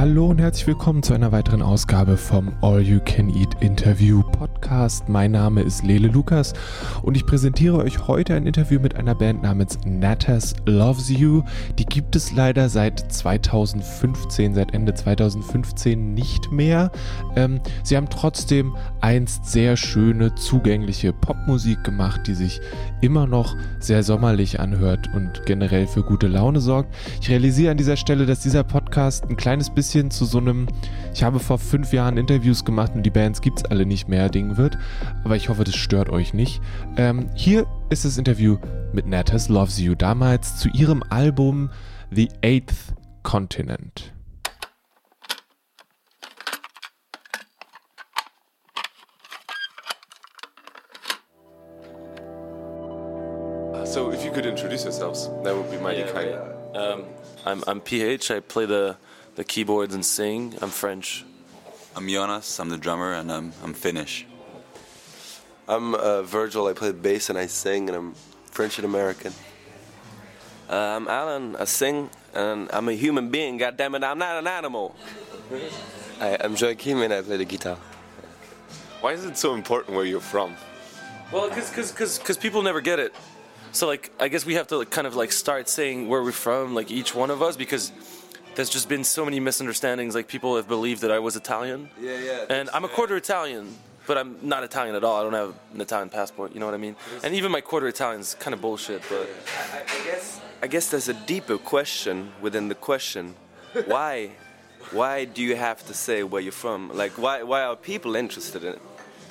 Hallo und herzlich willkommen zu einer weiteren Ausgabe vom All You Can Eat Interview Podcast. Mein Name ist Lele Lukas und ich präsentiere euch heute ein Interview mit einer Band namens Natas Loves You. Die gibt es leider seit 2015, seit Ende 2015 nicht mehr. Ähm, sie haben trotzdem einst sehr schöne, zugängliche Popmusik gemacht, die sich immer noch sehr sommerlich anhört und generell für gute Laune sorgt. Ich realisiere an dieser Stelle, dass dieser Podcast ein kleines bisschen bisschen zu so einem, ich habe vor fünf Jahren Interviews gemacht und die Bands gibt es alle nicht mehr, Ding wird. Aber ich hoffe, das stört euch nicht. Ähm, hier ist das Interview mit Natas Loves You, damals zu ihrem Album The Eighth Continent. So, if you could introduce yourselves, that would be mighty yeah, kind. Yeah. Um, I'm, I'm PH. I play the the keyboards and sing. I'm French. I'm Jonas. I'm the drummer, and I'm I'm Finnish. I'm uh, Virgil. I play the bass and I sing, and I'm French and American. Uh, I'm Alan. I sing, and I'm a human being. God damn it, I'm not an animal. I, I'm Joachim, and I play the guitar. Why is it so important where you're from? Well, because people never get it. So like, I guess we have to like, kind of like start saying where we're from, like each one of us, because there's just been so many misunderstandings. Like people have believed that I was Italian. Yeah, yeah. And I'm a quarter Italian, but I'm not Italian at all. I don't have an Italian passport. You know what I mean? And even my quarter Italian is kind of bullshit. But I, I guess I guess there's a deeper question within the question. Why? why do you have to say where you're from? Like, why, why are people interested in it?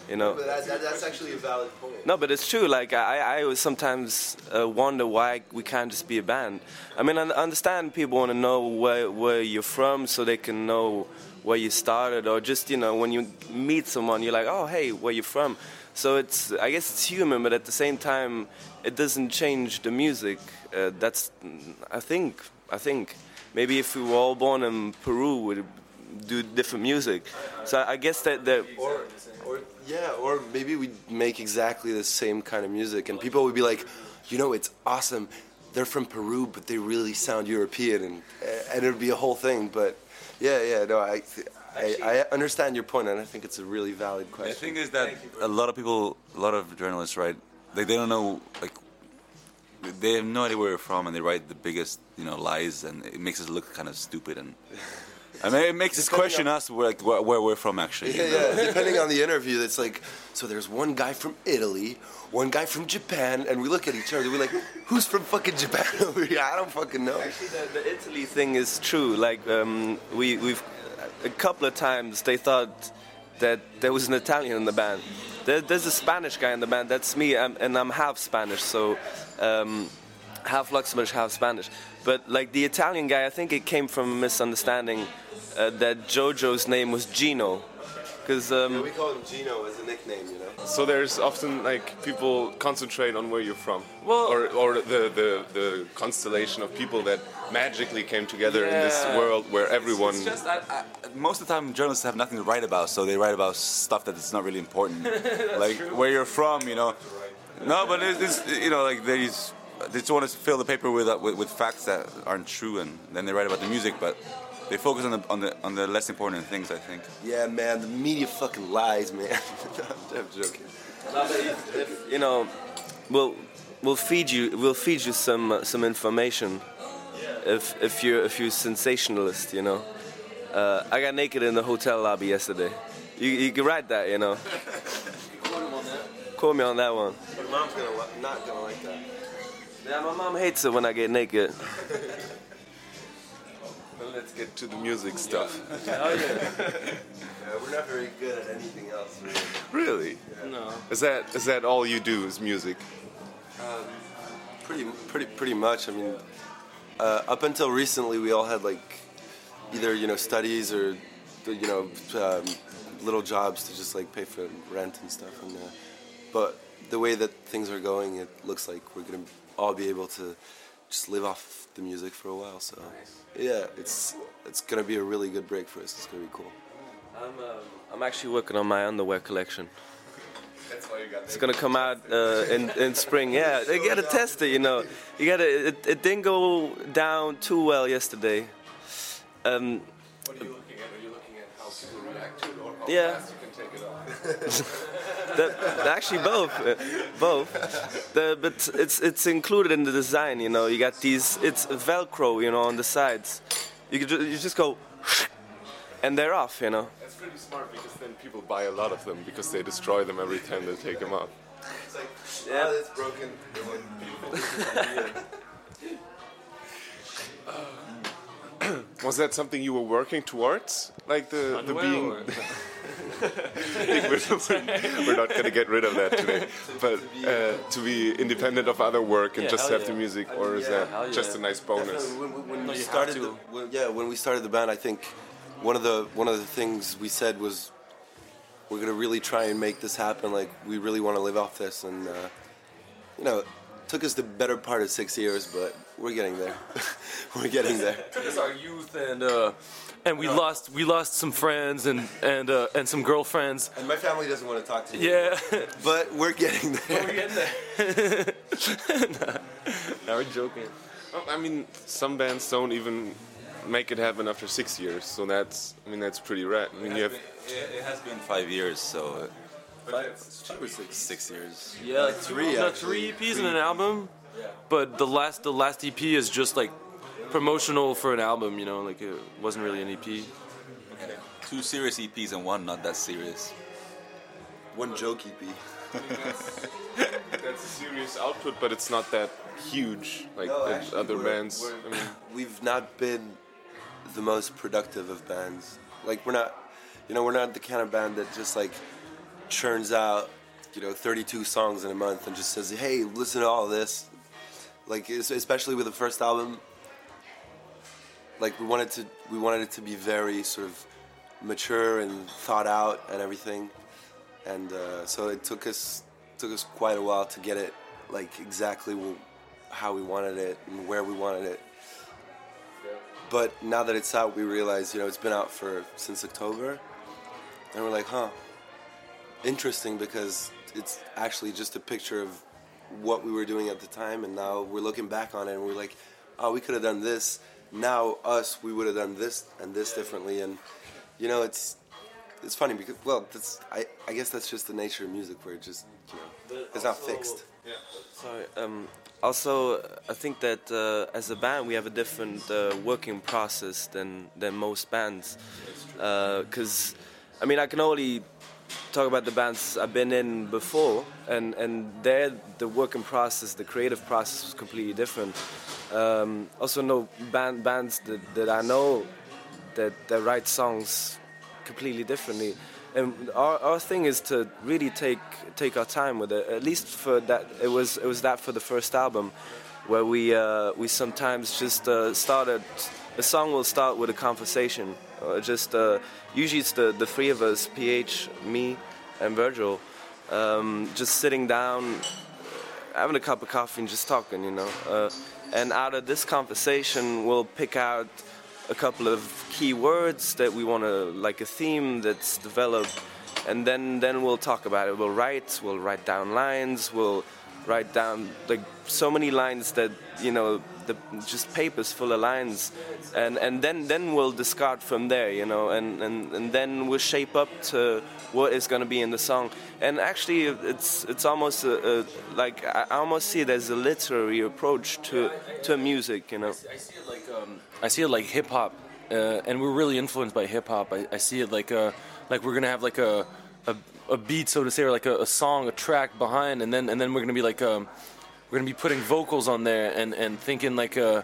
You know. But that, that, that's actually a valid point. No, but it's true. Like I, I sometimes uh, wonder why we can't just be a band. I mean, I understand people want to know where where you're from so they can know where you started, or just you know when you meet someone, you're like, oh hey, where you from? So it's I guess it's human, but at the same time, it doesn't change the music. Uh, that's I think I think maybe if we were all born in Peru, we'd do different music. So I guess that that. Or, or yeah, or maybe we make exactly the same kind of music, and people would be like, you know, it's awesome. They're from Peru, but they really sound European, and eh, and it would be a whole thing. But yeah, yeah, no, I. I, I understand your point, and I think it's a really valid question. The thing is that a lot of people, a lot of journalists, right? Like they don't know, like they have no idea where we're from, and they write the biggest, you know, lies, and it makes us look kind of stupid and. I mean, it makes us question on, us where, like, where, where, we're from, actually. Yeah, yeah. Depending on the interview, it's like, so there's one guy from Italy, one guy from Japan, and we look at each other, we're like, who's from fucking Japan over here? I don't fucking know. Actually, the, the Italy thing is true. Like, um, we, we've, a couple of times they thought that there was an Italian in the band. There, there's a Spanish guy in the band, that's me, I'm, and I'm half Spanish, so. Um, half Luxembourgish, half Spanish. But like the Italian guy, I think it came from a misunderstanding uh, that JoJo's name was Gino. Because um, yeah, we call him Gino as a nickname, you know. So there's often like people concentrate on where you're from, well, or or the, the the constellation of people that magically came together yeah. in this world where everyone. It's, it's just, I, I, most of the time, journalists have nothing to write about, so they write about stuff that is not really important, like true. where you're from, you know. No, but it's, it's you know like there's they just want to fill the paper with, uh, with, with facts that aren't true, and then they write about the music, but they focus on the on the on the less important things. I think. Yeah, man, the media fucking lies, man. I'm joking. you know, we'll we'll feed you we'll feed you some uh, some information if if you're if you're sensationalist, you know. Uh, I got naked in the hotel lobby yesterday. You, you can write that, you know. Quote me on that one. Your mom's gonna not gonna like that. Yeah, my mom hates it when I get naked. well, let's get to the music stuff. oh, yeah. yeah. We're not very good at anything else, really. Really? Yeah. No. Is that is that all you do? Is music? Um, pretty, pretty, pretty much. I mean, uh, up until recently, we all had like either you know studies or you know um, little jobs to just like pay for rent and stuff. And uh, but the way that things are going, it looks like we're gonna all be able to just live off the music for a while. So yeah, it's it's gonna be a really good break for us. It's gonna be cool. I'm um, I'm actually working on my underwear collection. That's why you got. It's gonna come out uh, in in spring. Yeah, you gotta test it. You know, you gotta. It, it didn't go down too well yesterday. Um, What are you looking at? Are you looking at how people react to it or how Yeah. fast you can take it off? the, actually both uh, both the, but it's it's included in the design you know you got these it's velcro you know on the sides you could ju- you just go and they're off you know That's pretty smart because then people buy a lot of them because they destroy them every time they take them off. It's like, yeah, it's broken. Was that something you were working towards? Like the, the Underwear being. we're, we're not going to get rid of that today. But uh, to be independent of other work and Yeah, just hell have the yeah. music, or is that just yeah. a nice bonus? Definitely, When, when No, we started, the, when, yeah, when we started the band, I think one of the one of the things we said was we're gonna really try and make this happen. Like we really want to live off this, and uh, you know, it took us the better part of six years, but we're getting there. we're getting there. It's our youth and uh, and we lost we lost some friends and and uh, and some girlfriends. And my family doesn't want to talk to you. Yeah, But we're getting there. we're getting there. now we're joking. Well, I mean, some bands don't even make it happen after six years, so that's I mean that's pretty rad. I mean, you have It has been five years, so six. six years. Yeah, like Three, no, actually. three EPs and an album. But the last the last EP is just like promotional for an album. You know, like it wasn't really an EP. Two serious EPs and one not that serious. One joke EP. that's a serious output, but it's not that huge like No, actually, other we're- bands. we're- I mean, we've not been the most productive of bands. Like we're not, you know, we're not the kind of band that just like churns out, you know, 32 songs in a month and just says, "Hey, listen to all this." Like especially with the first album, like we wanted to, we wanted it to be very sort of mature and thought out and everything, and uh, so it took us took us quite a while to get it like exactly how we wanted it and where we wanted it. But now that it's out, we realize, you know, it's been out for since October, and we're like, huh, interesting because it's actually just a picture of what we were doing at the time, and now we're looking back on it and we're like, oh, we could have done this. Now us, we would have done this and this differently, and you know, it's it's funny because well, that's I I guess that's just the nature of music where it just you know it's not fixed. Sorry. Um, also, I think that uh, as a band, we have a different uh, working process than than most bands. Because, I mean, I can only talk about the bands I've been in before, and and there the working process, the creative process was completely different. Um, also, no band bands that, that I know that that write songs completely differently. And our, our thing is to really take take our time with it. At least for that, it was it was that for the first album, where we uh, we sometimes just uh, started. A song will start with a conversation. Uh, just uh, usually it's the, the three of us, PH, me, and Virgil, um, just sitting down, having a cup of coffee and just talking, you know. Uh, and out of this conversation, we'll pick out a couple of key words that we want to, like a theme that's developed, and then then we'll talk about it. We'll write, we'll write down lines, we'll write down like so many lines that you know the just papers full of lines, and and then then we'll discard from there, you know, and and and then we'll shape up to what is going to be in the song. And actually, it's it's almost a, a, like I almost see it as a literary approach to to music, you know. I see it like um, I see it like hip hop, uh, and we're really influenced by hip hop. I, I see it like a like we're gonna have like a a, a beat, so to say, or like a, a song, a track behind, and then and then we're gonna be like um, we're gonna be putting vocals on there and and thinking like uh,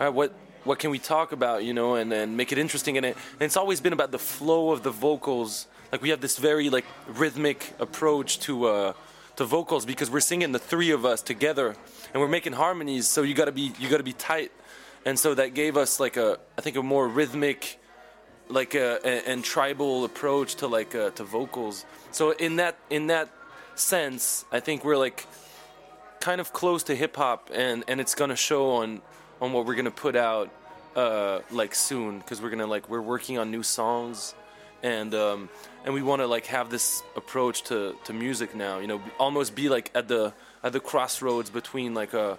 all right, what what can we talk about, you know, and and make it interesting. And, it, and it's always been about the flow of the vocals. Like we have this very like rhythmic approach to. Uh, to vocals because we're singing the three of us together and we're making harmonies so you got to be you got to be tight and so that gave us like a I think a more rhythmic like a, a and tribal approach to like uh, to vocals. So in that in that sense I think we're like kind of close to hip hop and and it's gonna show on on what we're gonna put out uh like soon. Because we're gonna like we're working on new songs and um and we want to like have this approach to to music now you know almost be like at the at the crossroads between like a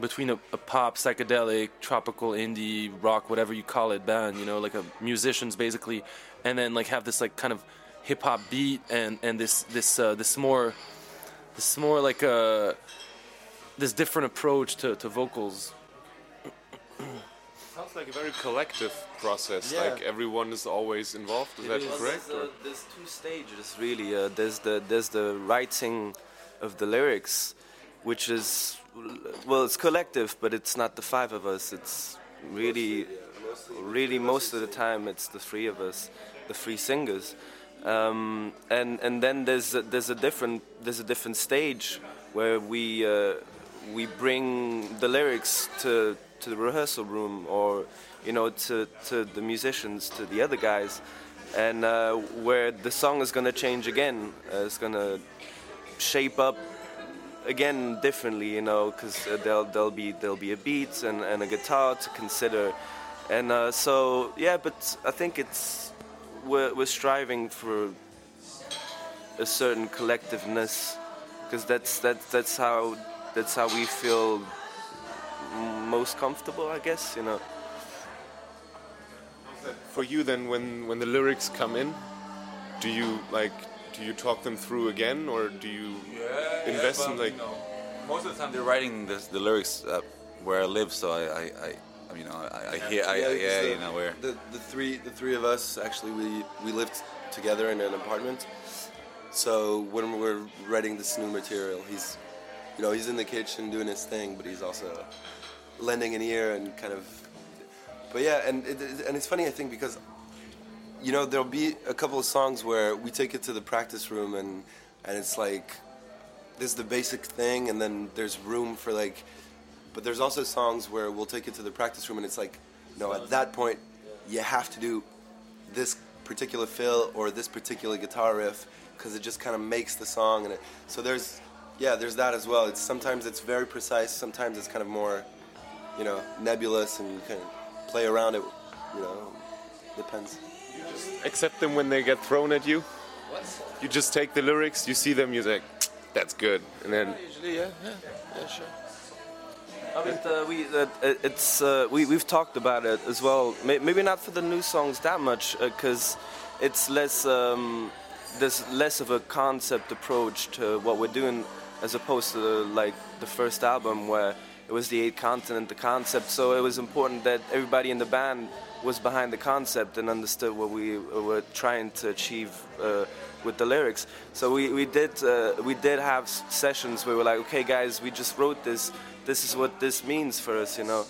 between a, a, pop, psychedelic, tropical, indie, rock, whatever you call it, band. You know, like a musicians basically, and then like have this like kind of hip hop beat and and this this uh, this more this more like a uh, this different approach to, to vocals. Sounds like a very collective process. Yeah. Like everyone is always involved. Is it that is. correct? There's, uh, there's, two stages really. Uh, there's the there's the writing of the lyrics, which is well, it's collective, but it's not the five of us. It's really, really most of the time it's the three of us, the three singers. Um, and and then there's a, there's a different there's a different stage where we uh, we bring the lyrics to to the rehearsal room or you know to to the musicians to the other guys and uh, where the song is going to change again uh, it's going to shape up again differently, you know, because uh, there'll there'll be there'll be a beat and, and a guitar to consider, and uh, so yeah. But I think it's we're we're striving for a certain collectiveness, because that's that's that's how that's how we feel most comfortable, I guess, you know. For you, then, when when the lyrics come in, do you like do you talk them through again, or do you yeah, invest yeah, in like? You know, most of the time they're writing the, the lyrics uh, where I live, so I, I, I you know, I, I hear, I, yeah, yeah the, you know, where the, the three the three of us actually we we lived together in an apartment. So when we're writing this new material, he's, you know, he's in the kitchen doing his thing, but he's also lending an ear and kind of. But yeah, and it, and it's funny I think because you know, there'll be a couple of songs where we take it to the practice room and and it's like this is the basic thing and then there's room for like but there's also songs where we'll take it to the practice room and it's like no at that point you have to do this particular fill or this particular guitar riff because it just kind of makes the song and it, so there's yeah there's that as well. It's sometimes it's very precise sometimes it's kind of more you know nebulous and you kind of play around it you know depends accept them when they get thrown at you? What? You just take the lyrics, you see them, you say, "That's good," and then. Yeah, usually, yeah, yeah, yeah, sure. But uh, we uh, it's uh, we we've talked about it as well. Maybe not for the new songs that much, because uh, it's less um, there's less of a concept approach to what we're doing, as opposed to the, like the first album where it was the eight continent, the concept. So it was important that everybody in the band was behind the concept and understood what we were trying to achieve uh, with the lyrics. So we, we did uh, we did have sessions where we were like, okay, guys, we just wrote this. This is what this means for us, you know.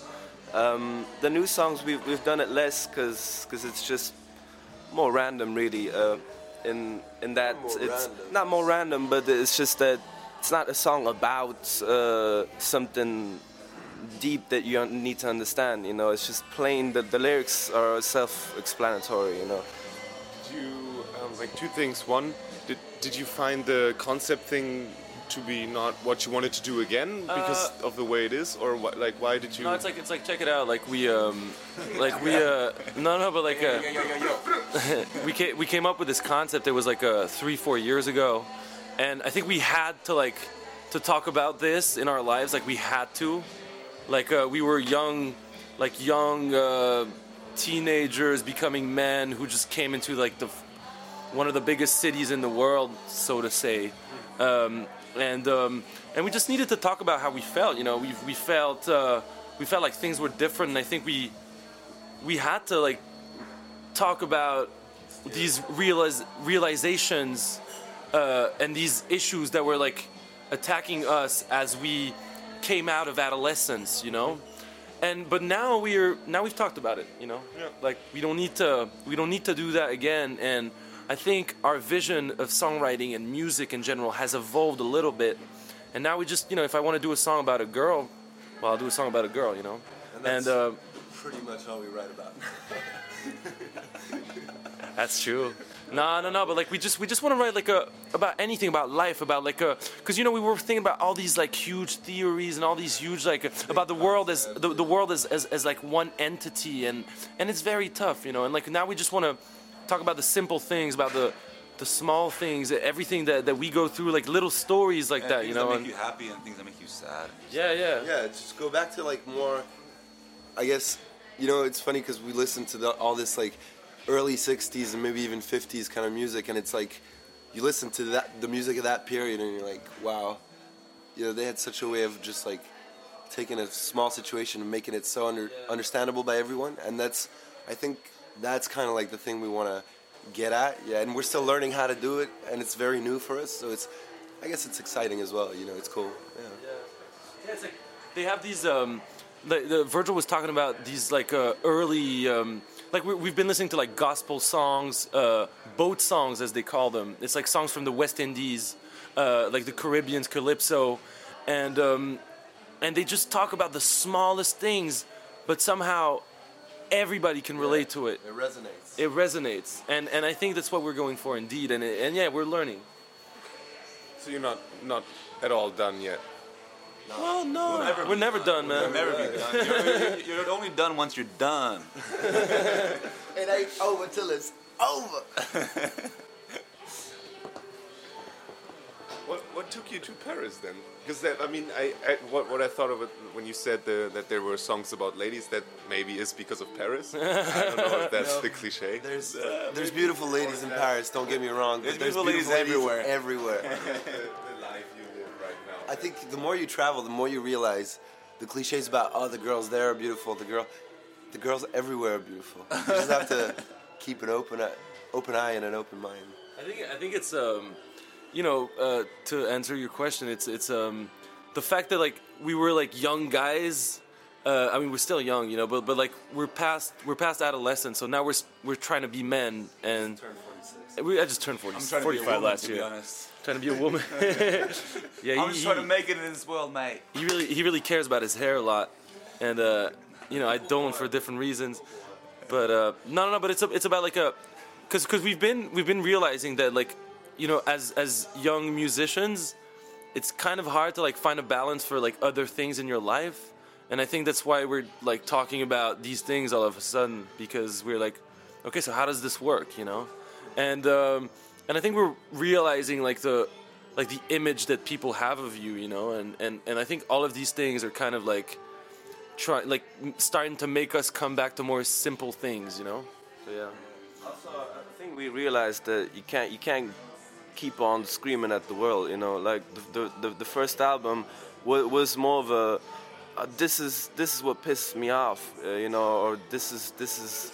Um, the new songs we've we've done it less because because it's just more random, really. Uh, in in that it's random. not more random, but it's just that it's not a song about uh, something deep that you need to understand. You know, it's just plain that the lyrics are self-explanatory. You know. Did you um, like two things? One, did did you find the concept thing to be not what you wanted to do again because uh, of the way it is, or what, like why did you? No, it's like it's like check it out. Like we um, like we uh, no no, but like uh, we came we came up with this concept. It was like uh, three four years ago, and I think we had to like to talk about this in our lives. Like we had to, like uh, we were young, like young uh, teenagers becoming men who just came into like the one of the biggest cities in the world, so to say, um, and um, and we just needed to talk about how we felt. You know, we we felt uh, we felt like things were different, and I think we we had to like talk about these realizations uh, and these issues that were like attacking us as we came out of adolescence, you know. And but now we're now we've talked about it, you know. Yeah. Like we don't need to we don't need to do that again. And I think our vision of songwriting and music in general has evolved a little bit. And now we just you know if I want to do a song about a girl, well I'll do a song about a girl, you know. And, that's and uh, pretty much all we write about. that's true. No, no, no. But like, we just we just want to write like a about anything about life, about like a because you know we were thinking about all these like huge theories and all these huge like about the world as the, the world as, as as like one entity and and it's very tough, you know. And like now we just want to talk about the simple things about the the small things, everything that, that we go through, like little stories like And that, you know. Things that make you happy and things that make you sad. yeah, yeah, Yeah, just go back to like more. I guess you know it's funny because we listen to the, all this like early '60s and maybe even '50s kind of music, and it's like you listen to that the music of that period, and you're like, wow, you know, they had such a way of just like taking a small situation and making it so under, understandable by everyone, and that's I think that's kind of like the thing we want to get at. Yeah, and we're still learning how to do it, and it's very new for us, so it's. I guess it's exciting as well. You know, it's cool. Yeah. Yeah, it's like they have these. Um, the, the Virgil was talking about these like uh, early, um, like we, we've been listening to like gospel songs, uh, boat songs as they call them. It's like songs from the West Indies, uh, like the Caribbeans, calypso, and um, and they just talk about the smallest things, but somehow everybody can relate to it. It resonates. It resonates, and and I think that's what we're going for indeed. And it, and yeah, we're learning. So you're not not at all done yet. Well, no, we're never done, man. Never be done. You're, you're- you're only done once you're done. It ain't over till it's over. What what took you to Paris then? Because that I mean I, I what what I thought of it when you said the, that there were songs about ladies that maybe is because of Paris. I don't know if that's the cliche. There's there's beautiful ladies in Paris. Don't get me wrong. but There's beautiful ladies everywhere. Everywhere. I think the more you travel, the more you realize the cliches about oh the girls there are beautiful. The girl, the girls everywhere are beautiful. You just have to keep an open eye, open eye and an open mind. I think I think it's um, you know, uh, to answer your question, it's it's um, the fact that like we were like young guys. Uh, I mean, we're still young, you know, but but like we're past we're past adolescence, so now we're we're trying to be men, and Turn 46. we, I just turned 40, I'm trying to 45 be a woman, last to be year. honest. Trying to be a woman. yeah, I'm he, just trying to make it in this world, mate. he really he really cares about his hair a lot, and uh, you know I don't for different reasons. But uh, no, no, no. But it's a, it's about like a, cause cause we've been we've been realizing that like, you know, as as young musicians, it's kind of hard to like find a balance for like other things in your life, and I think that's why we're like talking about these things all of a sudden because we're like, okay, so how does this work, you know, and um, and I think we're realizing like the like the image that people have of you, you know, and and and I think all of these things are kind of like try like starting to make us come back to more simple things, you know. So yeah. Also, I think we realized that you can't you can't keep on screaming at the world. You know, like the the, the, first album was, was more of a uh, this is this is what pissed me off. Uh, you know, or this is this is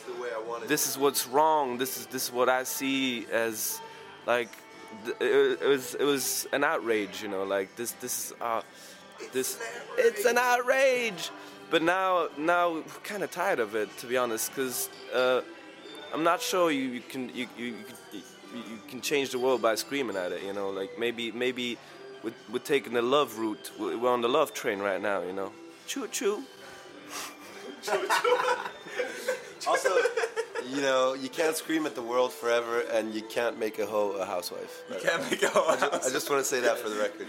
The way I want it. this is what's wrong. This is this is what I see as like it, it was it was an outrage. You know, like this this is uh, this it's an outrage. But now now we're kind of tired of it to be honest, because uh, I'm not sure you, you can you, you, you, can- you, can change the world by screaming at it. You know, like maybe maybe we're, we're taking the love route. We're on the love train right now. You know, choo choo. Also, you know, you can't scream at the world forever, and you can't make a hoe a housewife. You Can't make it I just want to say that for the record.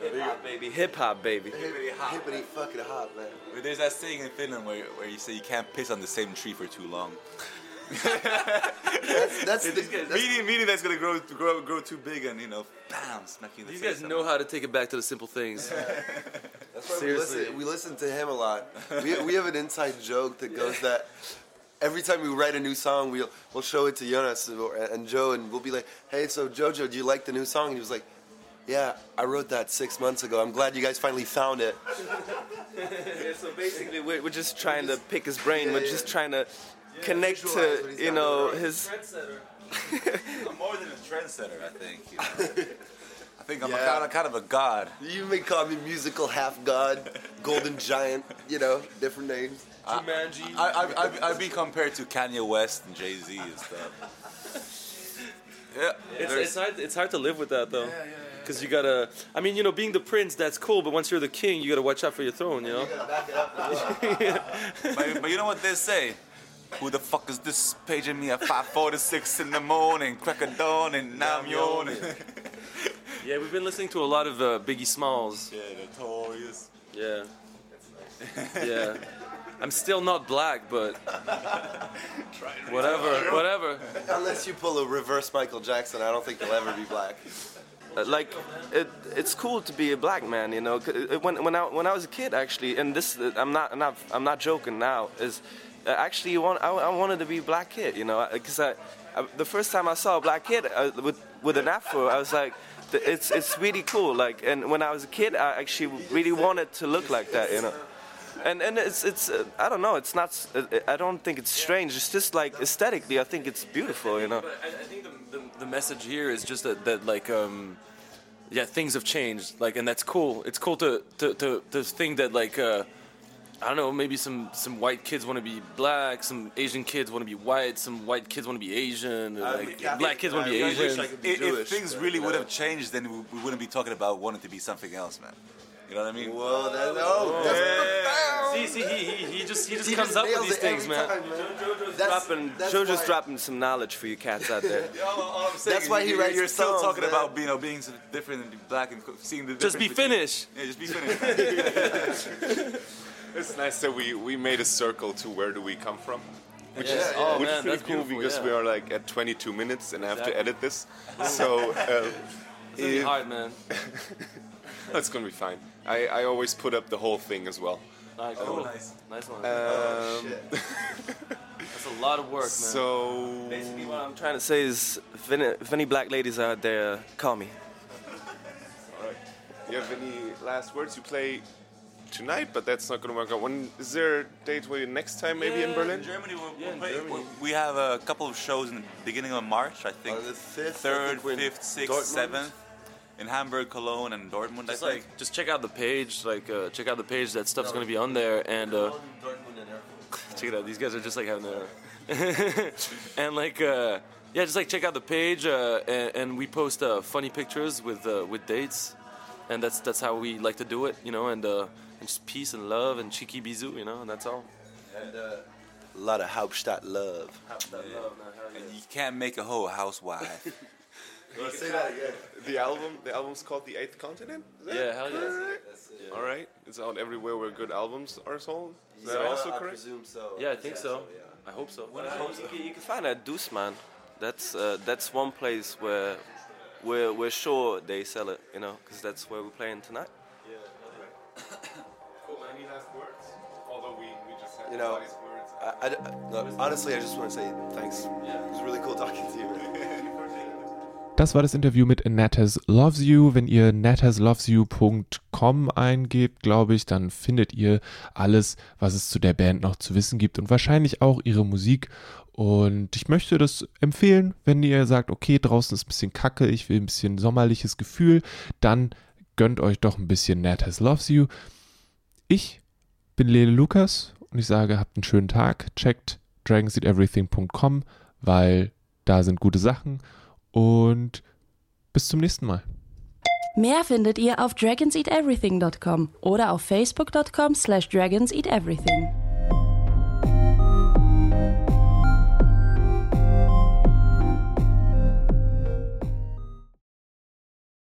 Hip hop baby, hip hop baby. Hippity hop. Hippity fucking hot, man. But There's that saying in Finland where, where you say you can't piss on the same tree for too long. That's, that's the. That's, meaning, meaning that's gonna grow, grow, grow too big and you know, bam, smack you in the These guys know how to take it back to the simple things. That's why we Seriously. listen, we listen to him a lot. We, we have an inside joke that goes that every time we write a new song, we'll, we'll show it to Jonas and Joe, and we'll be like, hey, so Jojo, do you like the new song? And he was like, yeah, I wrote that six months ago. I'm glad you guys finally found it. Yeah, so basically, we're, we're just trying to pick his brain. we're yeah, just trying to connect to you know his. I'm more than a trendsetter, I think. You know? I think I'm a Yeah. kind, of, kind of a god. You may call me musical half god, golden giant, you know, different names. Jumanji. I, I, I, I'd be compared to Kanye West and Jay Z and stuff. Yeah, It's, it's hard. It's hard to live with that though. Yeah, yeah, Because you gotta. I mean, you know, being the prince, that's cool. But once you're the king, you gotta watch out for your throne. You know. Back it up but, but you know what they say? Who the fuck is this paging me at 5:46 in the morning, crack of dawn, and now I'm yawning? Yeah, we've been listening to a lot of uh, Biggie Smalls. yeah, notorious. Yeah. Yeah. I'm still not black, but whatever, whatever. Unless you pull a reverse Michael Jackson, I don't think you'll ever be black. Uh, like it, it's cool to be a black man, you know. When when I when I was a kid, actually, and this uh, I'm not I'm not I'm not joking now. Is uh, actually you want I, I wanted to be a black kid, you know, because I, I the first time I saw a black kid uh, with with an afro, I was like. It's it's really cool, like, and when I was a kid, I actually really wanted to look like that, you know, and and it's it's uh, I don't know, it's not uh, I don't think it's strange. It's just like aesthetically, I think it's beautiful, you know. But I, I think the, the, the message here is just that, that like um, yeah, things have changed. Like, and that's cool. It's cool to to, to, to think that like uh, I don't know, maybe some some white kids want to be black, some Asian kids want to be white, some white kids want to be Asian, and, like black kids want to be I wish Asian. I could be If, if things but, really you would know. have changed, then we, we wouldn't be talking about wanting to be something else, man. You know what I mean? Whoa, that, oh, that's profound. See, see, he, he, he just he just He comes just up with these it things, every man. time, That's, dropping, that's Jojo's dropping some knowledge for you cats out there. All, all That's why he you're, writes You're the still songs, talking man. about you know being different and black and seeing the Just be difference finished. Yeah, just be finished. It's nice that we, we made a circle to where do we come from. Which Yeah, is, yeah. Oh, which man, is pretty cool because yeah. we are like at 22 minutes and I have to edit this. So uh, It's gonna be if- hard, man. that's gonna be fine. I, I always put up the whole thing as well. Alright, cool. nice. Nice one. Um, That's a lot of work, man. so Basically, what I'm trying to say is, if any, if any black ladies out there, call me. All right. You have any last words? You play tonight, but that's not gonna work out. When is there a date where you next time maybe in Berlin? In Germany, we're, Yeah, in we're- Germany. we- we have a couple of shows in the beginning of March, I think. On the 5th, Third, think we're in fifth, sixth, seventh. In Hamburg, Cologne, and Dortmund, just I think. like just check out the page like uh, check out the page that stuff's gonna be on there and uh, check it out these guys are just like having their and like uh, yeah just like check out the page uh, and, and we post uh, funny pictures with uh, with dates and that's that's how we like to do it you know and uh, and just peace and love and cheeky bisou you know and that's all And uh, a lot of Hauptstadt love. Hauptstadt yeah. love, and you can't make a hoe a housewife. say that again. The album, the album's called The Eighth Continent. Is that yeah hell yeah All right, it's out everywhere where good albums are sold. Is that Yeah, also I correct? presume so. yeah I think so yeah. I hope so You can, you can find that Dussmann. That's uh, that's one place where we're we're sure they sell it, you know, because that's where we're playing tonight. Yeah. Cool. Any last words? Although we, we just had You know, words. I, I, no, honestly, I just want to say thanks. It was really cool talking to you. Das war das Interview mit Natas Loves You. Wenn ihr nataslovesyou.com eingebt, glaube ich, dann findet ihr alles, was es zu der Band noch zu wissen gibt und wahrscheinlich auch ihre Musik. Und ich möchte das empfehlen, wenn ihr sagt, okay, draußen ist ein bisschen kacke, ich will ein bisschen sommerliches Gefühl, dann gönnt euch doch ein bisschen Natas Loves You. Ich bin Lele Lukas und ich sage, habt einen schönen Tag, checkt dragonseateverything.com, weil da sind gute Sachen und bis zum nächsten Mal. Mehr findet ihr auf dragonseateverything.com oder auf facebook.com slash dragonseateverything.